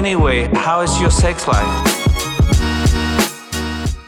Anyway, how is your sex life?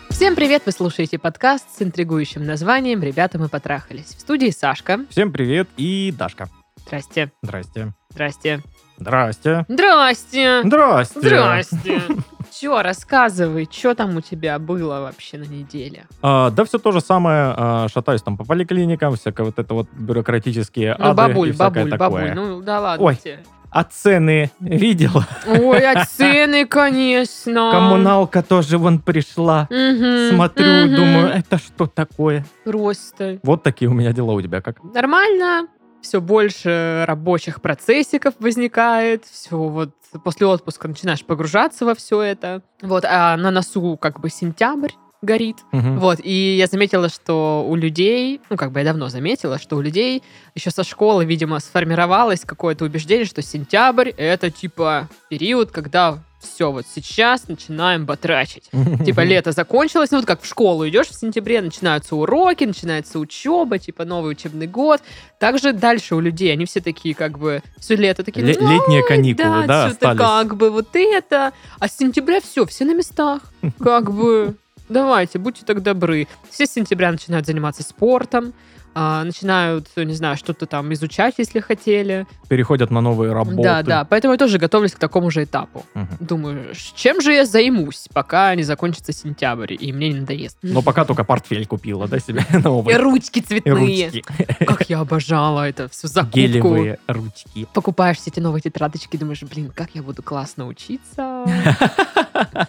Всем привет! Вы слушаете подкаст с интригующим названием «Ребята, мы потрахались». В студии Сашка. Всем привет и Дашка. Здрасте. Здрасте. Здрасте. Здрасте. Здрасте. Здрасте. Здрасте. Че, рассказывай, что там у тебя было вообще на неделе? А, да все то же самое. а, шатаюсь там по поликлиникам, всякое вот это вот бюрократические Ну, ады бабуль, и всякое бабуль, такое. бабуль, ну да ладно Ой. тебе. А цены видела? Ой, а цены, конечно. Коммуналка тоже вон пришла. Смотрю, думаю, это что такое? Просто Вот такие у меня дела у тебя как? нормально. Все больше рабочих процессиков возникает. Все вот после отпуска начинаешь погружаться во все это. Вот, а на носу как бы сентябрь горит. Мгм. Вот, и я заметила, что у людей, ну, как бы я давно заметила, что у людей еще со школы, видимо, сформировалось какое-то убеждение, что сентябрь — это, типа, период, когда все, вот сейчас начинаем батрачить. Типа, лето закончилось, ну, вот как в школу идешь в сентябре, начинаются уроки, начинается учеба, типа, новый учебный год. Также дальше у людей, они все такие, как бы, все лето такие, Ле- «Ну, летние каникулы, да, что-то остались. как бы вот это. А с сентября все, все на местах. Как бы, давайте, будьте так добры. Все с сентября начинают заниматься спортом, а, начинают, не знаю, что-то там изучать, если хотели. Переходят на новые работы. Да, да, поэтому я тоже готовлюсь к такому же этапу. Мгм. Думаю, чем же я займусь, пока не закончится сентябрь, и мне не надоест. Но пока только портфель купила, да, себе И новый. ручки И цветные. ручки. Как я обожала это всю закупку. Гелевые ручки. Покупаешь все эти новые тетрадочки, думаешь, блин, как я буду классно учиться.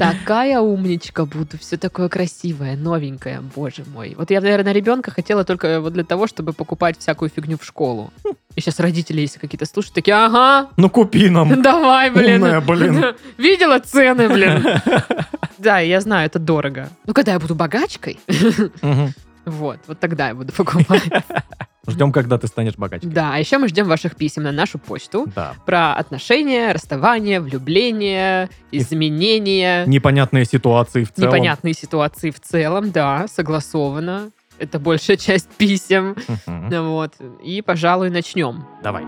Такая умничка буду, все такое красивое, новенькое, боже мой. Вот я, наверное, ребенка хотела только вот для того, чтобы покупать всякую фигню в школу. И сейчас родители, если какие-то слушают, такие, ага, Ну купи нам. давай, блин. Умная, блин. Видела цены, блин. Да, я знаю, это дорого. Ну, когда я буду богачкой. Вот, вот тогда я буду покупать. Ждем, когда ты станешь богаче. Да, а еще мы ждем ваших писем на нашу почту. Да. про отношения, расставание, влюбление, изменения, Непонятные ситуации в целом. непонятные ситуации в целом, да, согласовано. Это большая часть писем. Ну Вот. И, пожалуй, начнем. Давай.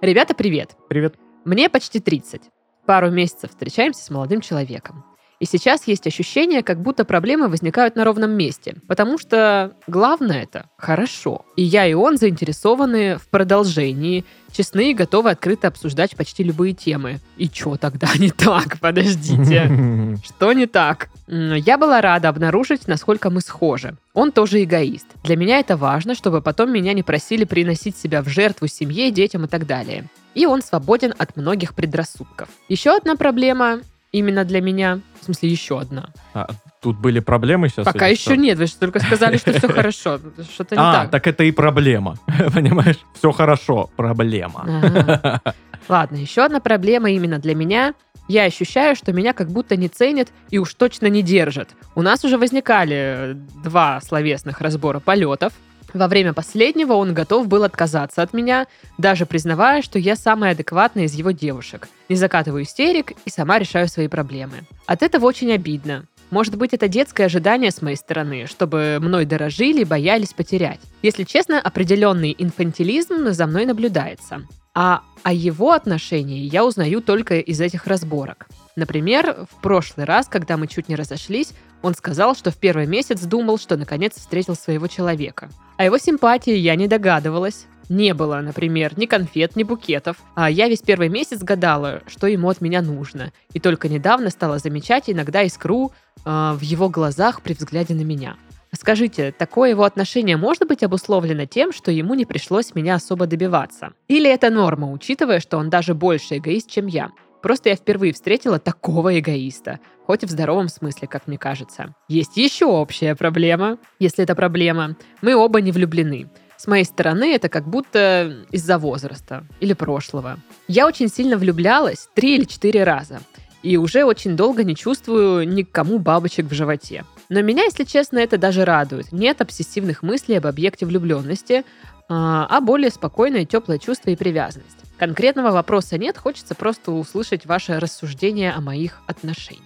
Ребята, привет! Привет. Мне почти 30. Пару месяцев встречаемся с молодым человеком. И сейчас есть ощущение, как будто проблемы возникают на ровном месте. Потому что главное это хорошо. И я, и он заинтересованы в продолжении, честны и готовы открыто обсуждать почти любые темы. И чё тогда не так? Подождите. Что не так? Я была рада обнаружить, насколько мы схожи. Он тоже эгоист. Для меня это важно, чтобы потом меня не просили приносить себя в жертву семье, детям и так далее. И он свободен от многих предрассудков. Еще одна проблема именно для меня, в смысле еще одна. А, Тут были проблемы сейчас? Пока или еще что? нет, вы же только сказали, что все хорошо. Что-то не А, так. так это и проблема. Понимаешь? Все хорошо. Проблема. Ладно, еще одна проблема именно для меня. Я ощущаю, что меня как будто не ценят и уж точно не держат. У нас уже возникали два словесных разбора полетов. Во время последнего он готов был отказаться от меня, даже признавая, что я самая адекватная из его девушек. Не закатываю истерик и сама решаю свои проблемы. От этого очень обидно. Может быть, это детское ожидание с моей стороны, чтобы мной дорожили и боялись потерять. Если честно, определенный инфантилизм за мной наблюдается. А о его отношении я узнаю только из этих разборок. Например, в прошлый раз, когда мы чуть не разошлись, он сказал, что в первый месяц думал, что наконец встретил своего человека. О его симпатии я не догадывалась. Не было, например, ни конфет, ни букетов. А я весь первый месяц гадала, что ему от меня нужно. И только недавно стала замечать иногда искру э, в его глазах при взгляде на меня. Скажите, такое его отношение может быть обусловлено тем, что ему не пришлось меня особо добиваться? Или это норма, учитывая, что он даже больше эгоист, чем я? Просто я впервые встретила такого эгоиста, хоть и в здоровом смысле, как мне кажется. Есть еще общая проблема, если это проблема. Мы оба не влюблены. С моей стороны это как будто из-за возраста или прошлого. Я очень сильно влюблялась три или четыре раза. И уже очень долго не чувствую ни к кому бабочек в животе. Но меня, если честно, это даже радует. Нет обсессивных мыслей об объекте влюбленности, а а более спокойное, теплое чувство и привязанность. Конкретного вопроса нет, хочется просто услышать ваше рассуждение о моих отношениях.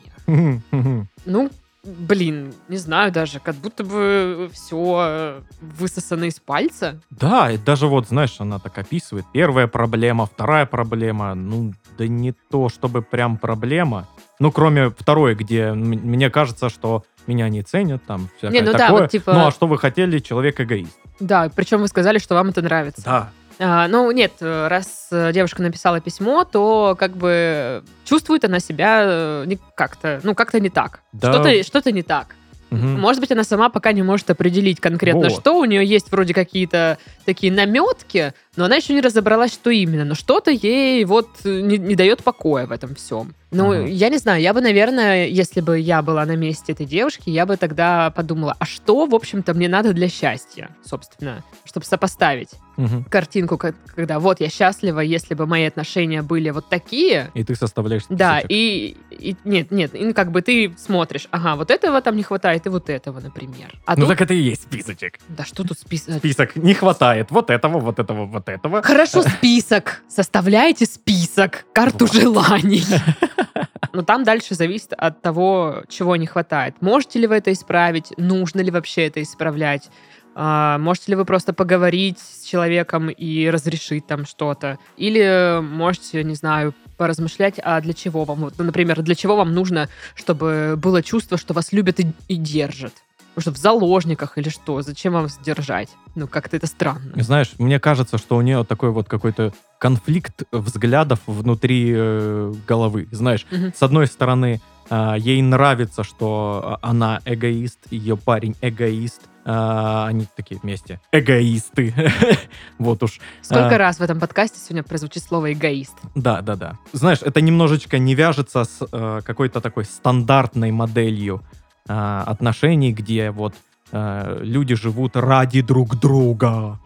Ну, блин, не знаю даже, как будто бы все высосано из пальца. Да, и даже вот, знаешь, она так описывает. Первая проблема, вторая проблема. Ну, да не то, чтобы прям проблема. Ну, кроме второй, где мне кажется, что меня не ценят, там всякое Не, ну да, такое. вот типа- Ну, а что вы хотели? Человек эгоист. Да, причем вы сказали, что вам это нравится. Да. А, ну, нет, э, раз э, девушка написала письмо, то как бы чувствует она себя э, как-то, ну, как-то не так. Да. Что-то, что-то не так. Мгм. Может быть, она сама пока не может определить конкретно, Вот. что. У нее есть вроде какие-то такие наметки, но она еще не разобралась, что именно. Но что-то ей вот э, не, не дает покоя в этом всем. Ну, Ага. я не знаю, я бы, наверное, если бы я была на месте этой девушки, я бы тогда подумала, а что, в общем-то, мне надо для счастья, собственно, чтобы сопоставить Мгм. картинку, ка- когда вот я счастлива, если бы мои отношения были вот такие, И ты составляешь да, списочек. и, и- нет, нет, и как бы ты смотришь, ага, вот этого там не хватает, и вот этого, например. А Ну, тут, так это и есть списочек. да что тут список? Список. Не хватает вот этого, вот этого, вот этого. Хорошо, список. Составляйте список, карту Вот. желаний. Но там дальше зависит от того, чего не хватает. Можете ли вы это исправить? Нужно ли вообще это исправлять? А, можете ли вы просто поговорить с человеком и разрешить там что-то? Или можете, не знаю, поразмышлять, а для чего вам? Вот, ну, например, для чего вам нужно, чтобы было чувство, что вас любят и, и держат? Может, в заложниках или что? Зачем вам сдержать? Ну, как-то это странно. Знаешь, мне кажется, что у нее такой вот какой-то конфликт взглядов внутри э, головы. Знаешь, Мгм. с одной стороны, а, ей нравится, что а, она эгоист, ее парень эгоист. А, они такие вместе. Эгоисты. Вот уж. Сколько А. раз в этом подкасте сегодня прозвучит слово эгоист? Да, да, да. Знаешь, это немножечко не вяжется с э, какой-то такой стандартной моделью э, отношений, где вот э, люди живут ради друг друга.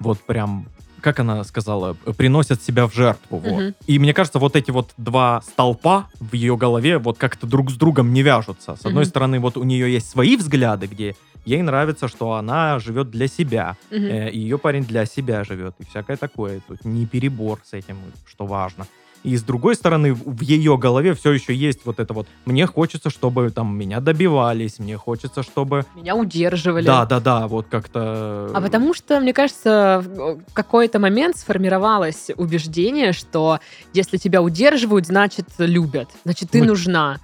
Вот прям, как она сказала, приносят себя в жертву. Вот. И мне кажется, вот эти вот два столпа в ее голове вот как-то друг с другом не вяжутся. С одной стороны, вот у нее есть свои взгляды, где ей нравится, что она живет для себя, Мгм. Э, ее парень для себя живет, и всякое такое. Тут не перебор с этим, что важно. И с другой стороны, в ее голове все еще есть вот это вот. Мне хочется, чтобы там меня добивались, мне хочется, чтобы... Меня удерживали. Да, да, да, вот как-то... А потому что, мне кажется, в в какой-то момент сформировалось убеждение, что если тебя удерживают, значит любят, значит ты Ну, нужна.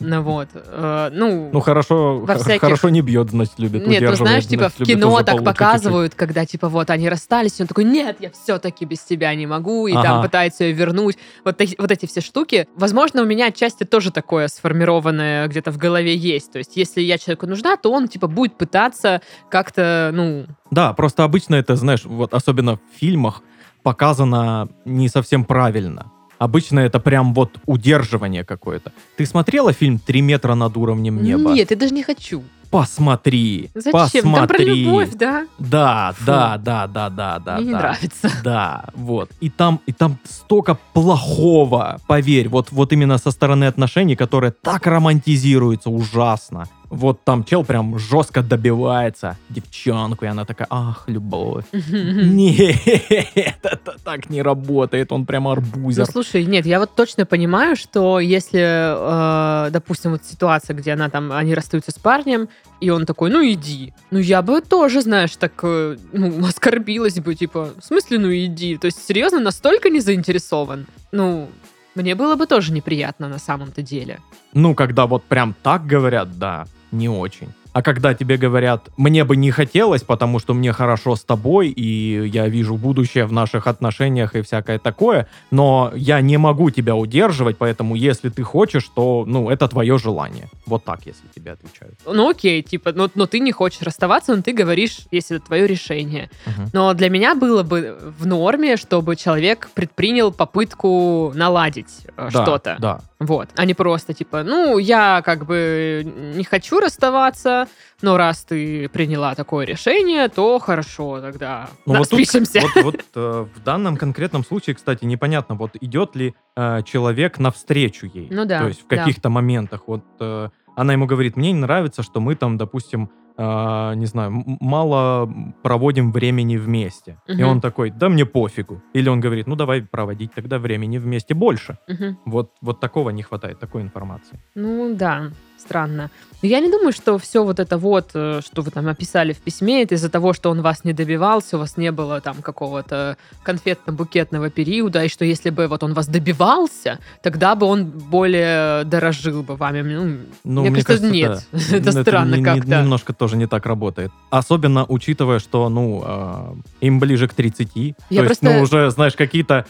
Ну вот, э, ну, Ну хорошо, Во всяких- хорошо не бьет, значит любит. нет, ну знаешь, типа значит, в кино так показывают, когда типа вот они расстались, и он такой, нет, я все-таки без тебя не могу, и там Ага. пытается ее вернуть. Вот, вот эти все штуки. Возможно, у меня отчасти тоже такое сформированное где-то в голове есть. То есть, если я человеку нужна, то он типа будет пытаться как-то, ну. Да, просто обычно это, знаешь, вот особенно в фильмах показано не совсем правильно. Обычно это прям вот удерживание какое-то. Ты смотрела фильм «Три метра над уровнем неба»? нет, я даже не хочу. Посмотри, Зачем? посмотри. Там про любовь, да? Да, Фу. да, да, да, да, да. Мне не да. нравится. Да, вот. И там, и там столько плохого, поверь, вот, вот именно со стороны отношений, которые так романтизируются ужасно. Вот там чел прям жестко добивается девчонку, и она такая, ах, любовь. Нет, это так не работает, он прям Ну, арбузер. слушай, нет, я вот точно понимаю, что если, э, допустим, вот ситуация, где она там, они расстаются с парнем, и он такой, ну иди. Ну я бы тоже, знаешь, так, э, ну, оскорбилась бы, типа, в смысле, ну иди? То есть, серьезно, настолько не заинтересован? Ну, мне было бы тоже неприятно на самом-то деле. Ну, когда вот прям так говорят, да, не очень. А когда тебе говорят, мне бы не хотелось, потому что мне хорошо с тобой, и я вижу будущее в наших отношениях и всякое такое, но я не могу тебя удерживать, поэтому если ты хочешь, то, ну, это твое желание. Вот так, если тебе отвечают. Ну окей, типа, но, но ты не хочешь расставаться, но ты говоришь, если это твое решение. Мгм. Но для меня было бы в норме, чтобы человек предпринял попытку наладить э, Да, что-то. Да. Вот. А не просто типа, ну, я как бы не хочу расставаться, но раз ты приняла такое решение, то хорошо, тогда Ну, да, вот тут, спишемся. вот, вот, э, в данном конкретном случае, кстати, непонятно, вот идет ли э, человек навстречу ей. Ну да, То есть в да. каких-то моментах. Вот э, она ему говорит, мне не нравится, что мы там, допустим, а, не знаю, мало проводим времени вместе. И Мгм. он такой, да мне пофигу. Или он говорит, ну давай проводить тогда времени вместе больше. Мгм. Вот, вот такого не хватает, такой информации. Ну да, странно. Но я не думаю, что все вот это вот, э, что вы там описали в письме, это из-за того, что он вас не добивался, у вас не было там какого-то конфетно-букетного периода, и что если бы вот он вас добивался, тогда бы он более дорожил бы вами. Ну, Ну, мне, кажется, нет. да. это странно не- не- как-то. Немножко тоже не так работает. Особенно учитывая, что, ну, а, им ближе к 30. Я то есть, просто- ну, уже, знаешь, какие-то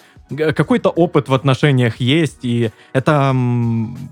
какой-то опыт в отношениях есть, и это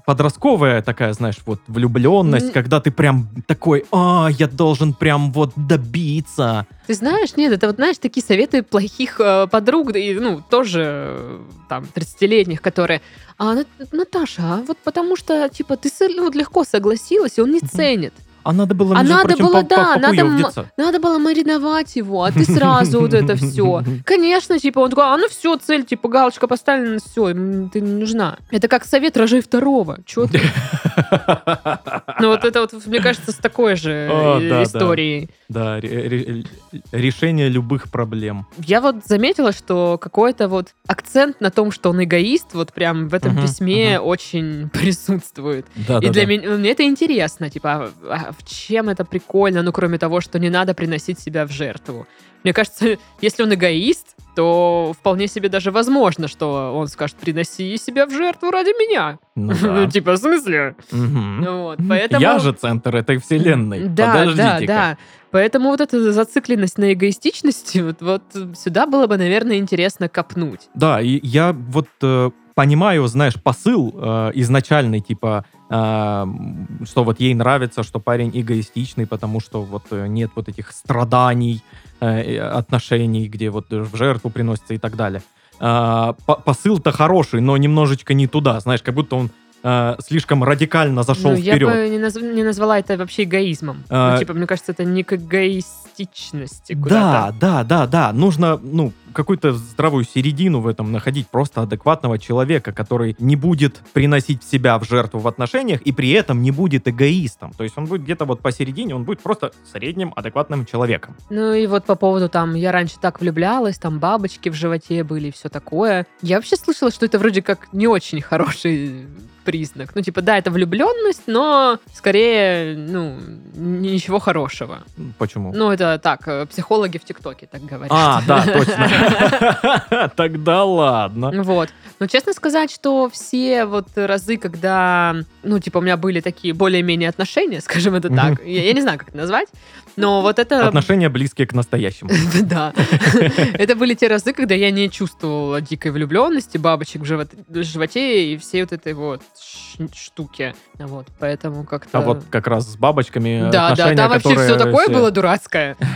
подростковая такая, знаешь, вот влюбленность, М. когда ты прям такой, а, я должен прям вот добиться. Ты знаешь, нет, это вот, знаешь, такие советы плохих э, подруг, и, ну, тоже э, там 30-летних, которые, а, Нат- Наташа, а вот потому что, типа, ты с- вот легко согласилась, и он не ценит. А надо было, А надо прочим, было, по- да, надо. Надо было мариновать его, а ты сразу вот это все. Конечно, типа, он такой, а ну все, цель, типа, галочка поставлена, все, ты не нужна. Это как совет рожей второго. Чё ты? Ну вот это вот, мне кажется, с такой же О, э, да, историей. Да, ре- ре- решение любых проблем. Я вот заметила, что какой-то вот акцент на том, что он эгоист, вот прям в этом письме очень присутствует. Да, И да, для да. меня мне это интересно, типа, а- а в чем это прикольно, ну, кроме того, что не надо приносить себя в жертву. Мне кажется, если он эгоист, то вполне себе даже возможно, что он скажет, приноси себя в жертву ради меня. Ну да. Типа, в смысле? Ну вот, поэтому... Я же центр этой вселенной. Да, да, Подождите-ка. да. Поэтому вот эта зацикленность на эгоистичности, вот, вот сюда было бы, наверное, интересно копнуть. Да, и я вот э, понимаю, знаешь, посыл э, изначальный, типа, что вот ей нравится, что парень эгоистичный, потому что вот э, нет вот этих страданий, э, отношений, где вот в жертву приносится и так далее. А, по- посыл-то хороший, но немножечко не туда, знаешь, как будто он э, слишком радикально зашел Ну, я вперед. бы не, наз- не назвала это вообще эгоизмом. А, Ну, типа, мне кажется, это не к эгоистичности Да, да, да, да. Нужно, ну, какую-то здравую середину в этом находить. Просто адекватного человека, который не будет приносить себя в жертву в отношениях и при этом не будет эгоистом. То есть он будет где-то вот посередине, он будет просто средним адекватным человеком. Ну и вот по поводу там, я раньше так влюблялась, там бабочки в животе были и все такое. Я вообще слышала, что это вроде как не очень хороший признак. Ну, типа, да, это влюбленность, но скорее, ну, ничего хорошего. Почему? Ну, это так, э, психологи в ТикТоке так говорят. а, да, точно. Тогда ладно. Вот. Но честно сказать, что все вот разы, когда, ну, типа, у меня были такие более-менее отношения, скажем это так, я, я не знаю, как это назвать, но вот это... Отношения близкие к настоящему. Да. Это были те разы, когда я не чувствовала дикой влюбленности, бабочек в живот- в животе и всей вот этой вот штуки. Вот, поэтому как-то... А вот как раз с бабочками Да, да, там вообще все такое было дурацкое.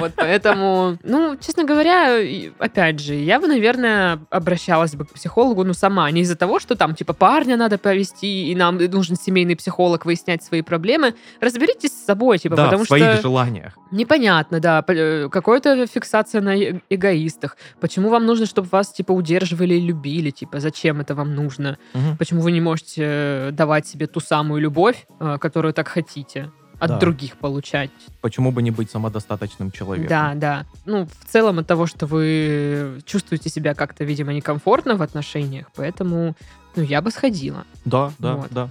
Вот, поэтому, ну, честно говоря, опять же, я бы, наверное, обращалась бы к психологу, ну, сама, не из-за того, что там, типа, парня надо повести, и нам нужен семейный психолог выяснять свои проблемы. Разберитесь с собой, типа, Да, потому в своих что желаниях. непонятно, да, э, какая-то фиксация на э- эгоистах. Почему вам нужно, чтобы вас, типа, удерживали и любили, типа, зачем это вам нужно? Мгм. Почему вы не можете э, давать себе ту самую любовь, которую так хотите? От Да. других получать. Почему бы не быть самодостаточным человеком? Да, да. Ну, в целом от того, что вы чувствуете себя как-то, видимо, некомфортно в отношениях, поэтому, ну, я бы сходила. Да, да, Вот. да.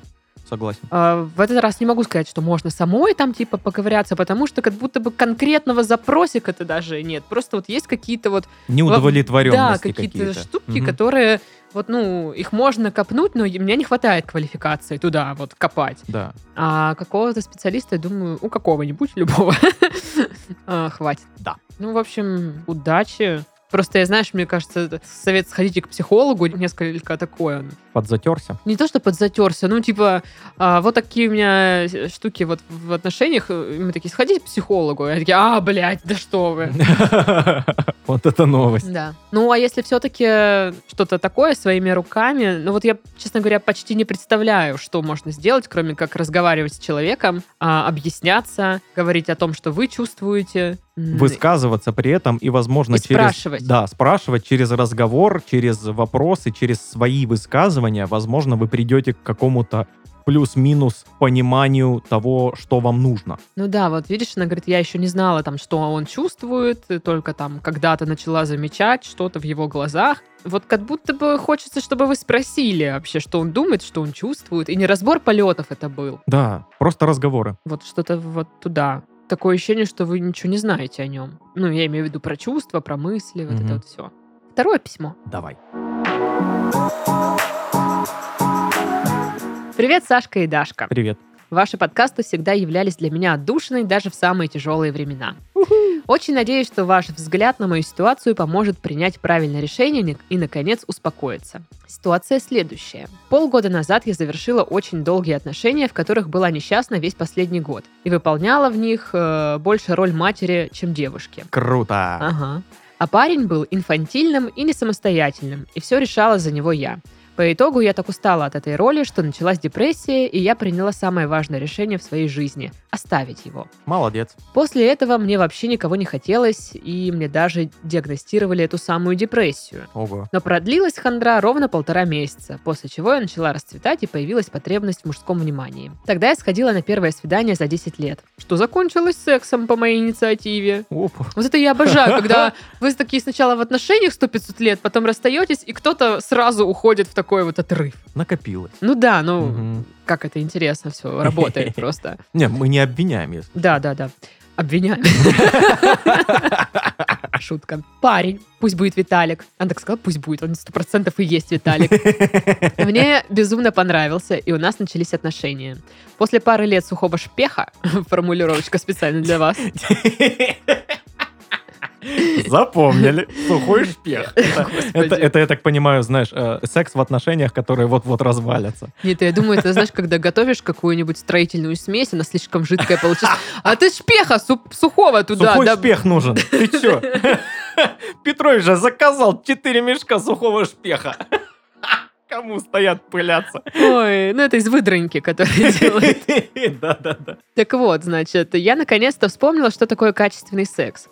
Согласен. А, в этот раз не могу сказать, что можно самой там, типа, поковыряться, потому что как будто бы конкретного запросика-то даже нет. Просто вот есть какие-то вот Да, Неудовлетворенности какие-то какие-то. штуки, Мгм. которые, вот, ну, их можно копнуть, но и- мне не хватает квалификации туда вот копать. Да. А какого-то специалиста, я думаю, у какого-нибудь, любого, а, хватит. Да. Ну, в общем, удачи. Просто я, знаешь, мне кажется, совет сходите к психологу несколько такой он. Подзатерся. Не то, что подзатерся, ну, типа, а, вот такие у меня штуки вот в отношениях. э, Мы такие, сходите к психологу. Я такие, а, блядь, да что вы. Вот это новость. Да. Ну, а если все-таки что-то такое своими руками, ну вот я, честно говоря, почти не представляю, что можно сделать, кроме как разговаривать с человеком, а, объясняться, говорить о том, что вы чувствуете. Высказываться при этом и, возможно, И через... спрашивать. Да, спрашивать через разговор, через вопросы, через свои высказывания. Возможно, вы придете к какому-то плюс-минус пониманию того, что вам нужно. Ну да, вот видишь, она говорит, я еще не знала там, что он чувствует, только там когда-то начала замечать что-то в его глазах. Вот как будто бы хочется, чтобы вы спросили вообще, что он думает, что он чувствует. И не разбор полетов это был. Да, просто разговоры. Вот что-то вот туда. Такое ощущение, что вы ничего не знаете о нем. Ну, я имею в виду про чувства, про мысли, вот Мгм. это вот все. Второе письмо. Давай. Привет, Сашка и Дашка. Привет. Ваши подкасты всегда являлись для меня отдушиной даже в самые тяжелые времена. Очень надеюсь, что ваш взгляд на мою ситуацию поможет принять правильное решение и, наконец, успокоиться. Ситуация следующая. Полгода назад я завершила очень долгие отношения, в которых была несчастна весь последний год, и выполняла в них э, больше роль матери, чем девушки. Круто. Ага. А парень был инфантильным и не самостоятельным, и все решала за него я. По итогу я так устала от этой роли, что началась депрессия, и я приняла самое важное решение в своей жизни – оставить его. Молодец. После этого мне вообще никого не хотелось, и мне даже диагностировали эту самую депрессию. Ого. Но продлилась хандра ровно полтора месяца, после чего я начала расцветать и появилась потребность в мужском внимании. Тогда я сходила на первое свидание за 10 лет, что закончилось сексом по моей инициативе. Опа. Вот это я обожаю, когда вы такие сначала в отношениях 100-500 лет, потом расстаетесь, и кто-то сразу уходит в такой вот отрыв. Накопилось. Ну да, ну Мгм. как это интересно все работает просто. Не, мы не обвиняем, если. Да, да, да. Обвиняю. Шутка. Парень, пусть будет Виталик. Она так сказала, пусть будет, он сто процентов и есть Виталик. Мне безумно понравился, и у нас начались отношения. После пары лет сухого шпеха, формулировочка специально для вас, Запомнили. Сухой шпех. Это, это, я так понимаю, знаешь, э, секс в отношениях, которые вот-вот развалятся. Нет, я думаю, это знаешь, когда готовишь какую-нибудь строительную смесь, она слишком жидкая получится. А ты шпеха су- сухого туда. Сухой шпех нужен. Ты чё? Петрович же заказал 4 мешка сухого шпеха. Кому стоят пыляться? Ой, ну это из выдроньки, которые делают. Да-да-да. Так вот, значит, я наконец-то вспомнила, что такое качественный секс.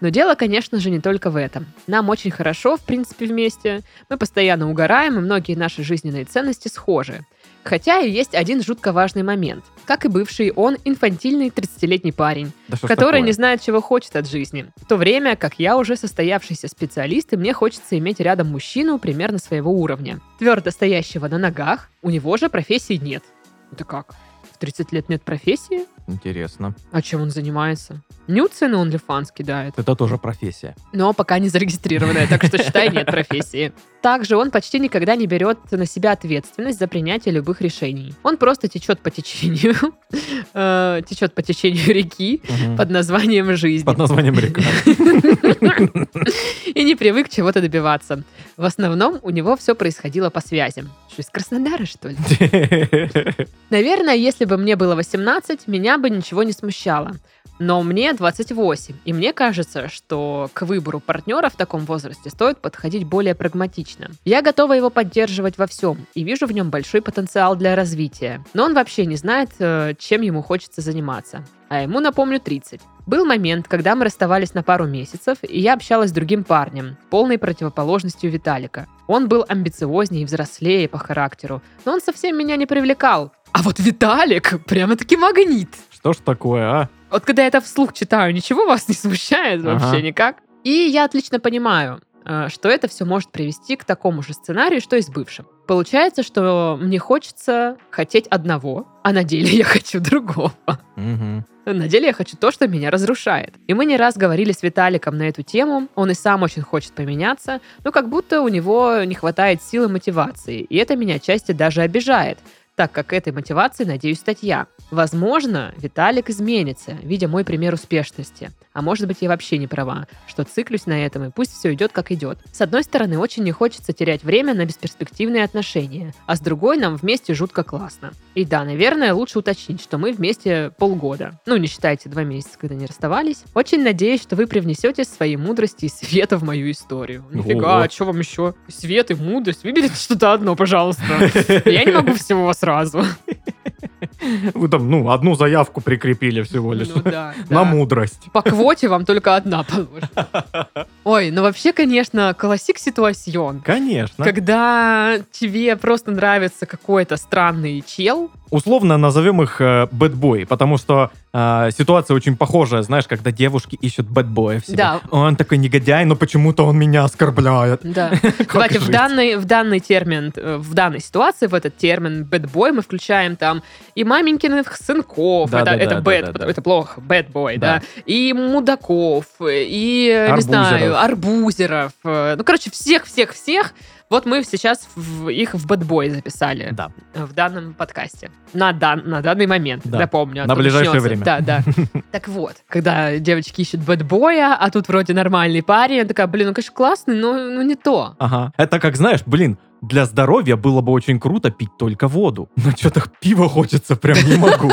Но дело, конечно же, не только в этом. Нам очень хорошо, в принципе, вместе. Мы постоянно угораем, и многие наши жизненные ценности схожи. Хотя и есть один жутко важный момент. Как и бывший, он инфантильный 30-летний парень, Да который не знает, чего хочет от жизни. В то время, как я уже состоявшийся специалист, и мне хочется иметь рядом мужчину примерно своего уровня. Твердо стоящего на ногах, у него же профессии нет. Это как? В 30 лет нет профессии? Интересно. А чем он занимается? Нюцы на OnlyFans кидает. Это тоже профессия. Но пока не зарегистрированная, так что считай, нет профессии. Также он почти никогда не берет на себя ответственность за принятие любых решений. Он просто течет по течению, э, течет по течению реки под названием жизнь. Под названием река. И не привык чего-то добиваться. В основном у него все происходило по связям. Что, из Краснодара, что ли? Наверное, если бы мне было 18, меня бы ничего не смущало. Но мне 28, и мне кажется, что к выбору партнера в таком возрасте стоит подходить более прагматично. Я готова его поддерживать во всем и вижу в нем большой потенциал для развития. Но он вообще не знает, э, чем ему хочется заниматься. А ему, напомню, 30. Был момент, когда мы расставались на пару месяцев, и я общалась с другим парнем, полной противоположностью Виталика. Он был амбициознее и взрослее по характеру, но он совсем меня не привлекал. А вот Виталик прямо-таки магнит. Что ж такое, а? Вот когда я это вслух читаю, ничего вас не смущает вообще Ага. никак? И я отлично понимаю, э, что это все может привести к такому же сценарию, что и с бывшим. Получается, что мне хочется хотеть одного, а на деле я хочу другого. Мгм. На деле я хочу то, что меня разрушает. И мы не раз говорили с Виталиком на эту тему. Он и сам очень хочет поменяться, но как будто у него не хватает силы мотивации. И это меня отчасти даже обижает, так как этой мотивацией надеюсь стать я. Возможно, Виталик изменится, видя мой пример успешности. А может быть, я вообще не права, что циклюсь на этом, и пусть все идет как идет. С одной стороны, очень не хочется терять время на бесперспективные отношения, а с другой, нам вместе жутко классно. И да, наверное, лучше уточнить, что мы вместе полгода. Ну, не считайте два месяца, когда не расставались. Очень надеюсь, что вы привнесете свои мудрости и света в мою историю. Нифига, а что вам еще? Свет и мудрость. Выберите что-то одно, пожалуйста. Я не могу всего сразу. Вы там, ну, одну заявку прикрепили всего лишь. Ну да. На да. мудрость. По квоте вам только одна положена. Ой, ну вообще, конечно, классик ситуацион. Конечно. Когда тебе просто нравится какой-то странный чел, Условно назовем их э, бэтбой, потому что э, ситуация очень похожая, знаешь, когда девушки ищут бэтбоя в себе. Да. Он такой негодяй, но почему-то он меня оскорбляет. да. Давайте в данный, в данный термин, э, в данной ситуации, в этот термин bad boy мы включаем там и маменькиных сынков, Да, это, да, это да, bad, да, да, это плохо, bad boy, Да. да, и мудаков, и, э, не Абьюзеров. знаю, абьюзеров, э, ну, короче, всех-всех-всех, вот мы сейчас в- их в bad boy записали Да. в данном подкасте. На, дан, на данный момент, Да. напомню. а На ближайшее начнется. время. Да, да. Так вот, когда девочки ищут bad boy я, а тут вроде нормальный парень, я такая, блин, ну, конечно, классный, но ну, не то. Ага. Это как, знаешь, блин, для здоровья было бы очень круто пить только воду. Но что-то пива хочется, прям не могу.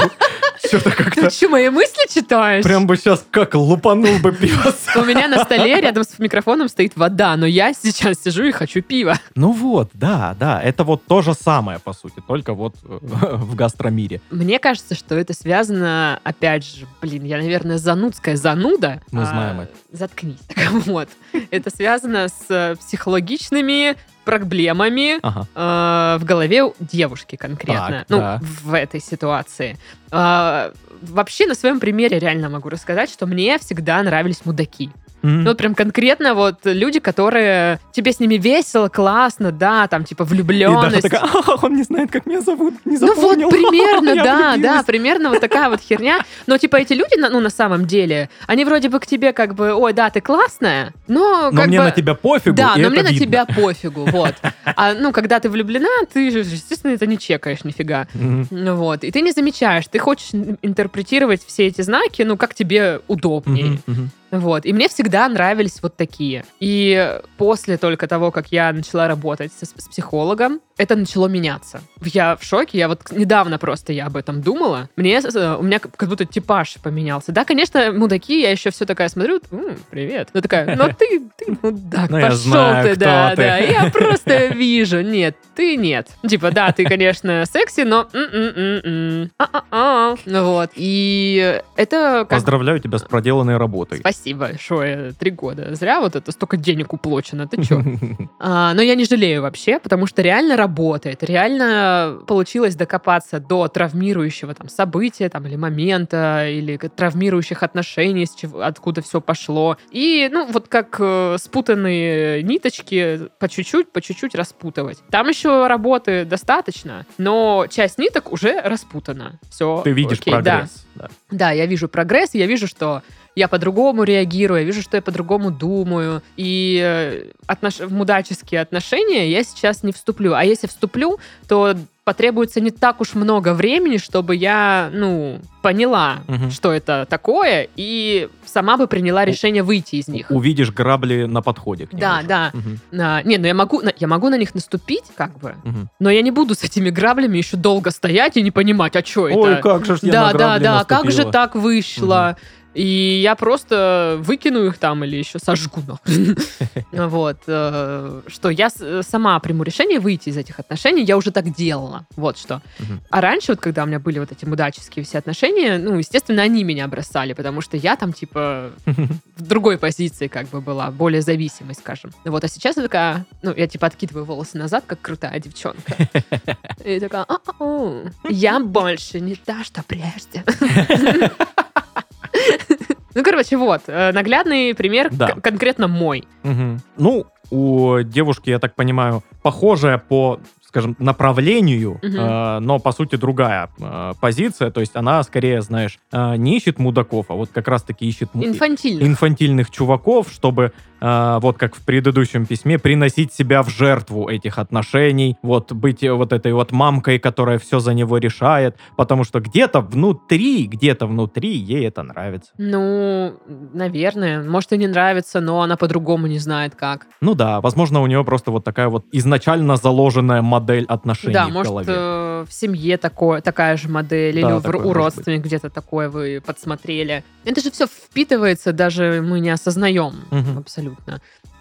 Что-то Ты как-то... что, мои мысли читаешь? Прям бы сейчас как лупанул бы пиво. У меня на столе рядом с микрофоном стоит вода, но я сейчас сижу и хочу пива. Ну вот, да, да, это вот то же самое, по сути, только вот э, в гастромире. Мне кажется, что это связано, опять же, блин, я, наверное, занудская зануда. Мы А, знаем это. Заткнись. Так вот. Это связано с э, психологичными проблемами Ага. э, в голове у девушки конкретно. Так, ну, да. в этой ситуации. А, вообще, на своем примере реально могу рассказать, что мне всегда нравились мудаки. М. Ну, вот прям конкретно вот люди, которые... Тебе с ними весело, классно, да, там, типа, И Даша влюбленность. такая, «А, он не знает, как меня зовут, не Ну вот запомнил». примерно, да, да, примерно вот такая вот херня. Но типа эти люди, на- ну на самом деле, они вроде бы к тебе как бы, ой, да, ты классная, но Но как мне бы... на тебя пофигу, Да, но мне на видно. тебя пофигу, вот. А ну, когда ты влюблена, ты же, естественно, это не чекаешь нифига. Ну Вот. И ты не замечаешь, ты хочешь ин- интерпретировать все эти знаки, ну, как тебе удобнее. Мгм, мгм. Вот. И мне всегда нравились вот такие. И после только того, как я начала работать со- с психологом, это начало меняться. Я в шоке. Я вот недавно просто я об этом думала. Мне, э, у меня как будто типаж поменялся. Да, конечно, мудаки, я еще все такая смотрю, «М, привет. Ну такая, ну ты, ты мудак, Ну, пошел знаю, ты, да, ты». да. Я просто вижу. Нет, ты нет. Типа, да, ты, конечно, секси, но... А-а-а. Вот. И это как Поздравляю тебя с проделанной работой. Спасибо большое. Три года. Зря вот это столько денег уплочено. Ты чё? А, но я не жалею вообще, потому что реально работает. Реально получилось докопаться до травмирующего там события там, или момента, или травмирующих отношений, с чего, откуда все пошло. И, ну, вот как э, спутанные ниточки по чуть-чуть, по чуть-чуть распутывать. Там еще работы достаточно, но часть ниток уже распутана. Все. Ты видишь прогресс. да. Да, я вижу прогресс, я вижу, что я по-другому реагирую, я вижу, что я по-другому думаю. И э, отнош... в мудаческие отношения я сейчас не вступлю. А если вступлю, то потребуется не так уж много времени, чтобы я, ну, поняла, Мгм. что это такое, и сама бы приняла решение выйти из них. Увидишь грабли на подходе к ним Да, уже. да. Мгм, А, не, ну я могу, на- я могу на них наступить, как бы, мгм. но я не буду с этими граблями еще долго стоять и не понимать, а что это? Ой, как же ж я да, на да, да, как же наступила. так вышло? И я просто выкину их там или еще сожгу. Вот. э, Что я сама приму решение выйти из этих отношений, я уже так делала. Вот что. А раньше, вот когда у меня были вот эти мудаческие все отношения, ну, естественно, они меня бросали, потому что я там, типа, в другой позиции как бы была, более зависимой, скажем. Вот, а сейчас я такая, ну, я типа откидываю волосы назад, как крутая девчонка. И такая, «А-а-а, я больше не та, что прежде. Ну, короче, вот, э, наглядный пример, Да. конкретно мой. Мгм. Ну, у девушки, я так понимаю, похожая по, скажем, направлению, Мгм. э, но по сути другая э, позиция. То есть она скорее, знаешь, э, не ищет мудаков, а вот как раз-таки ищет му- Инфантильно. инфантильных чуваков, чтобы э, вот как в предыдущем письме приносить себя в жертву этих отношений, вот быть вот этой вот мамкой, которая все за него решает, потому что где-то внутри, где-то внутри ей это нравится. Ну, наверное. Может, и не нравится, но она по-другому не знает, как. Ну да, возможно, у нее просто вот такая вот изначально заложенная модель отношений да, в может, голове. э, в семье такое, такая же модель, или Да, в- такое у родственников где-то такое вы подсмотрели. Это же все впитывается, даже мы не осознаем Мгм. абсолютно.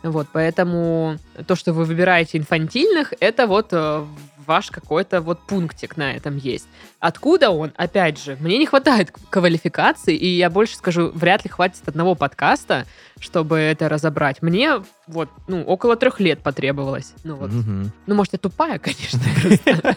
Вот, поэтому то, что вы выбираете инфантильных, это вот э, ваш какой-то вот пунктик на этом есть. Откуда он? Опять же, мне не хватает квалификации, и я больше скажу, вряд ли хватит одного подкаста, чтобы это разобрать. Мне вот, ну, около трех лет потребовалось. Ну, вот. Мгм. Ну, может, я тупая, конечно.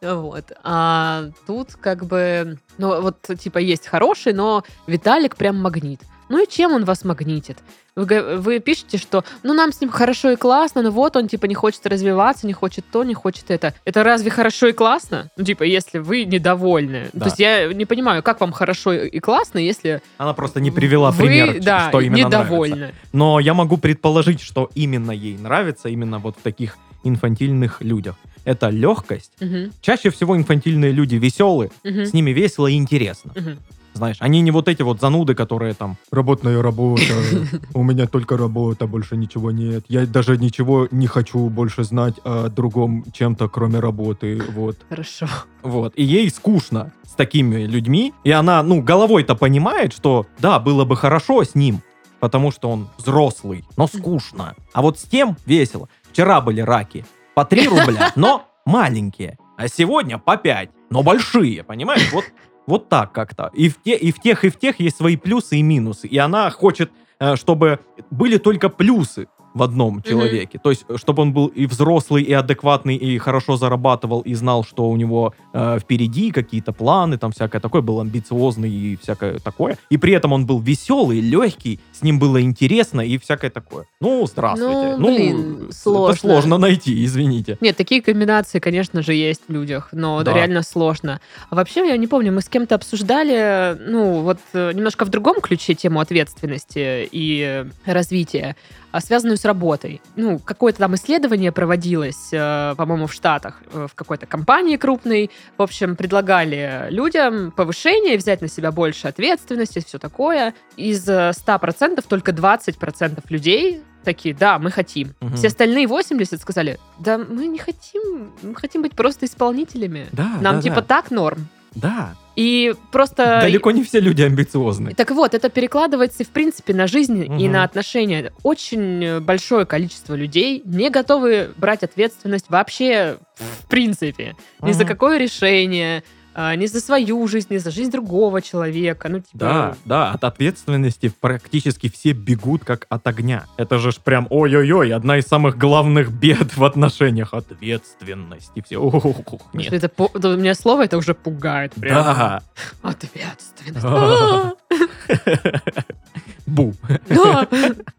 Вот. А тут как бы, ну, вот, типа, есть хороший, но Виталик прям магнит. Ну и чем он вас магнитит? Вы, вы пишете, что ну нам с ним хорошо и классно, но вот он типа не хочет развиваться, не хочет то, не хочет это. Это разве хорошо и классно? Ну типа если вы недовольны. Да. То есть я не понимаю, как вам хорошо и классно, если Она просто не привела вы, пример, да, что именно нравится. недовольны. Но я могу предположить, что именно ей нравится, именно вот в таких инфантильных людях. Это легкость. Мгм, Чаще всего инфантильные люди веселые, мгм, с ними весело и интересно. мгм. Знаешь, они не вот эти вот зануды, которые там «Работная работа, у меня только работа, больше ничего нет. Я даже ничего не хочу больше знать о другом чем-то, кроме работы». Вот. Хорошо. Вот. И ей скучно с такими людьми. И она, ну, головой-то понимает, что да, было бы хорошо с ним, потому что он взрослый, но скучно. А вот с тем весело. Вчера были раки по 3 рубля, но маленькие. А сегодня по 5, но большие, понимаешь? Вот, вот так как-то. И в, те, и в тех, и в тех есть свои плюсы и минусы. И она хочет, э, чтобы были только плюсы в одном человеке. То есть, чтобы он был и взрослый, и адекватный, и хорошо зарабатывал, и знал, что у него э, впереди какие-то планы, там всякое такое, был амбициозный и всякое такое. И при этом он был веселый, легкий, с ним было интересно и всякое такое. Ну, здравствуйте. Ну, блин, это сложно. сложно найти, извините. Нет, такие комбинации, конечно же, есть в людях, но Да. реально сложно. А вообще, я не помню, мы с кем-то обсуждали, ну, вот э, немножко в другом ключе тему ответственности и э, развития, связанную с работой. Ну, какое-то там исследование проводилось, э, по-моему, в Штатах, э, в какой-то компании крупной. В общем, предлагали людям повышение, взять на себя больше ответственности, все такое. Из э, 100% только 20% людей такие, да, мы хотим. Мгм. Все остальные 80 сказали, да, мы не хотим, мы хотим быть просто исполнителями. Да, Нам да, типа да. так норм. Да. И просто... Далеко не все люди амбициозны. Так вот, это перекладывается, в принципе, на жизнь и Мгм. на отношения. Очень большое количество людей не готовы брать ответственность вообще в принципе. Ни за какое решение, а, ни за свою жизнь, ни за жизнь другого человека. Ну, типа... Да, да, от ответственности практически все бегут как от огня. Это же ж прям ой-ой-ой, одна из самых главных бед в отношениях. Ответственность. И все, ох, нет. Это, пу- это у меня слово это уже пугает. Прям. Да. Ответственность. Бу. Да.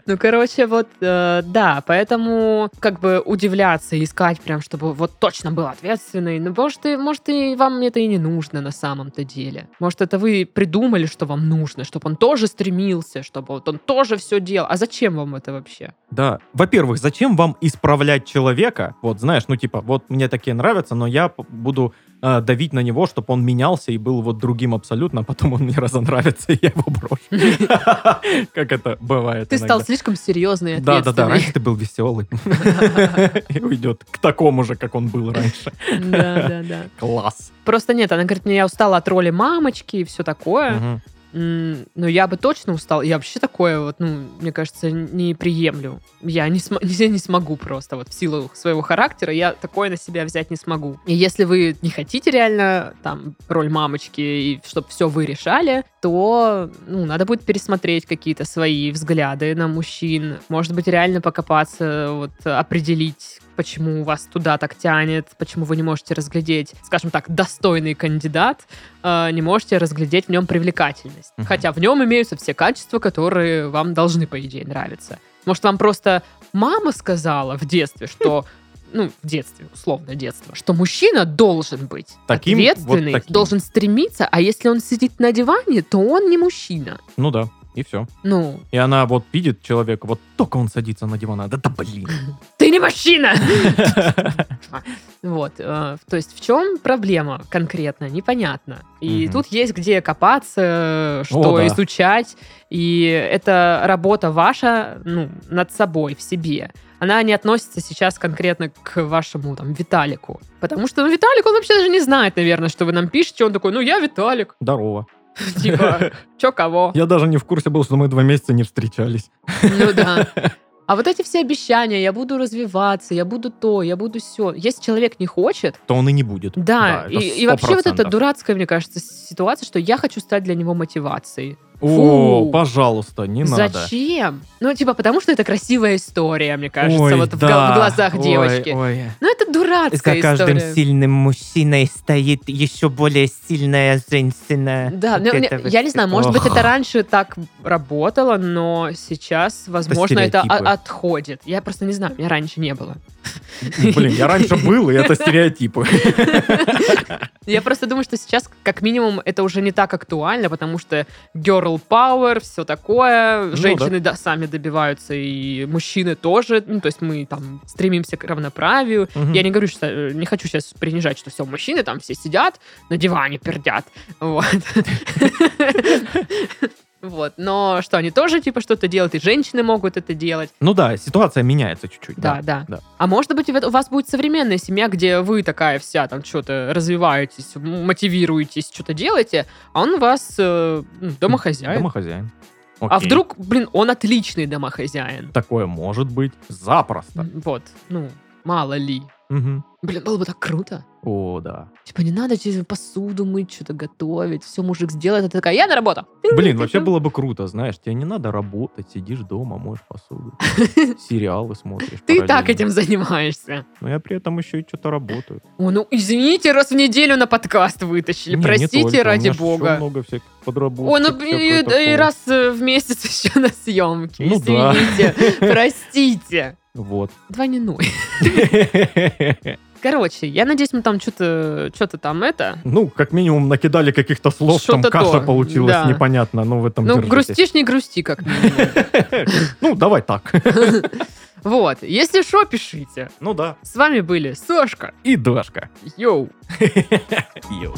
Ну, короче, вот, э, да, поэтому как бы удивляться, искать прям, чтобы вот точно был ответственный. Ну, может, и, может, и вам это и не нужно на самом-то деле. Может, это вы придумали, что вам нужно, чтобы он тоже стремился, чтобы вот он тоже все делал. А зачем вам это вообще? Да. Во-первых, зачем вам исправлять человека? Вот, знаешь, ну типа, вот мне такие нравятся, но я буду э, давить на него, чтобы он менялся и был вот другим абсолютно, а потом он мне разонравится, и я его брошу. Как это бывает Ты стал слишком серьезный и Да, да, да, ответственный. раньше ты был веселый. И уйдет к такому же, как он был раньше. Да, да, да. Класс. Просто нет, она говорит, мне я устала от роли мамочки и все такое. М, Ну, я бы точно устал. Я вообще такое вот, ну, мне кажется, не приемлю. Я не, см- я не смогу просто вот в силу своего характера я такое на себя взять не смогу. И если вы не хотите реально там роль мамочки и чтобы все вы решали, то, ну, надо будет пересмотреть какие-то свои взгляды на мужчин. Может быть, реально покопаться, вот, определить, почему вас туда так тянет, почему вы не можете разглядеть, скажем так, достойный кандидат, э, не можете разглядеть в нем привлекательность. Мгм. Хотя в нем имеются все качества, которые вам должны, по идее, нравиться. Может, вам просто мама сказала в детстве, что ну, в детстве, условно детство, что мужчина должен быть Таким, вот ответственный, таким. должен стремиться, а если он сидит на диване, то он не мужчина. Ну да, и все. Ну, И она вот видит человека, вот только он садится на диван, да, да блин. не мужчина! Вот, э, то есть в чем проблема конкретно, непонятно. И тут есть где копаться, что О, да. изучать, и это работа ваша, ну, над собой, в себе. Она не относится сейчас конкретно к вашему, там, Виталику. Потому что, ну, Виталик, он вообще даже не знает, наверное, что вы нам пишете. Он такой, ну, я Виталик. Здорово. Типа, чё кого? Я даже не в курсе был, что мы два месяца не встречались. Ну да. А вот эти все обещания, я буду развиваться, я буду то, я буду все. Если человек не хочет, То он и не будет. да, это и, и вообще вот эта 100%. дурацкая, мне кажется, ситуация, что я хочу стать для него мотивацией. О, Фу. пожалуйста, не надо. Зачем? Ну, типа, потому что это красивая история, мне кажется, Ой, вот в, да. в глазах Ой, девочки. ой. Ну, это дурацкая За каждым история. сильным мужчиной стоит еще более сильная женщина. Да, Вот мне- мне- это вот я не знаю, может быть, это раньше так работало, но сейчас, возможно, это, стереотипы. отходит. Я просто не знаю, меня раньше не было. Блин, я раньше был, и это стереотипы. Я просто думаю, что сейчас, как минимум, это уже не так актуально, потому что girl power, все такое, Ну женщины да, сами добиваются, и мужчины тоже, ну, то есть мы там стремимся к равноправию. Мгм. Я не говорю, что э, не хочу сейчас принижать, что все, мужчины там все сидят на диване, пердят. Вот. Вот. Но что, они тоже типа что-то делают, и женщины могут это делать. Ну да, ситуация меняется чуть-чуть. Да, да. да. А может быть, у вас будет современная семья, где вы такая вся там что-то развиваетесь, мотивируетесь, что-то делаете, а он у вас э, ну, домохозяин. Домохозяин. А Окей. вдруг, блин, он отличный домохозяин. Такое может быть запросто. Вот, ну, мало ли. Мгм. Блин, было бы так круто. О, да. Типа, не надо тебе посуду мыть, что-то готовить. Все мужик сделает, а ты такая, я на работу. Блин, вообще было бы круто, знаешь, тебе не надо работать, сидишь дома, моешь посуду, сериалы смотришь. Ты и так этим занимаешься. Но я при этом еще и что-то работаю. О, ну извините, раз в неделю на подкаст вытащили. Не, не Простите, ради бога. много всяких подработок. О, ну и, раз э, в месяц еще на съемке. Ну да. Извините, простите. Вот. Двойной. Короче, я надеюсь, мы там что-то что-то там это. Ну, как минимум, накидали каких-то слов, там каша то, получилась да. непонятно, ну, в этом Ну, держитесь. грустишь, не грусти, как. Ну, давай так. Вот, если что, пишите. Ну да. С вами были Сошка, И Дашка. йоу. Йоу.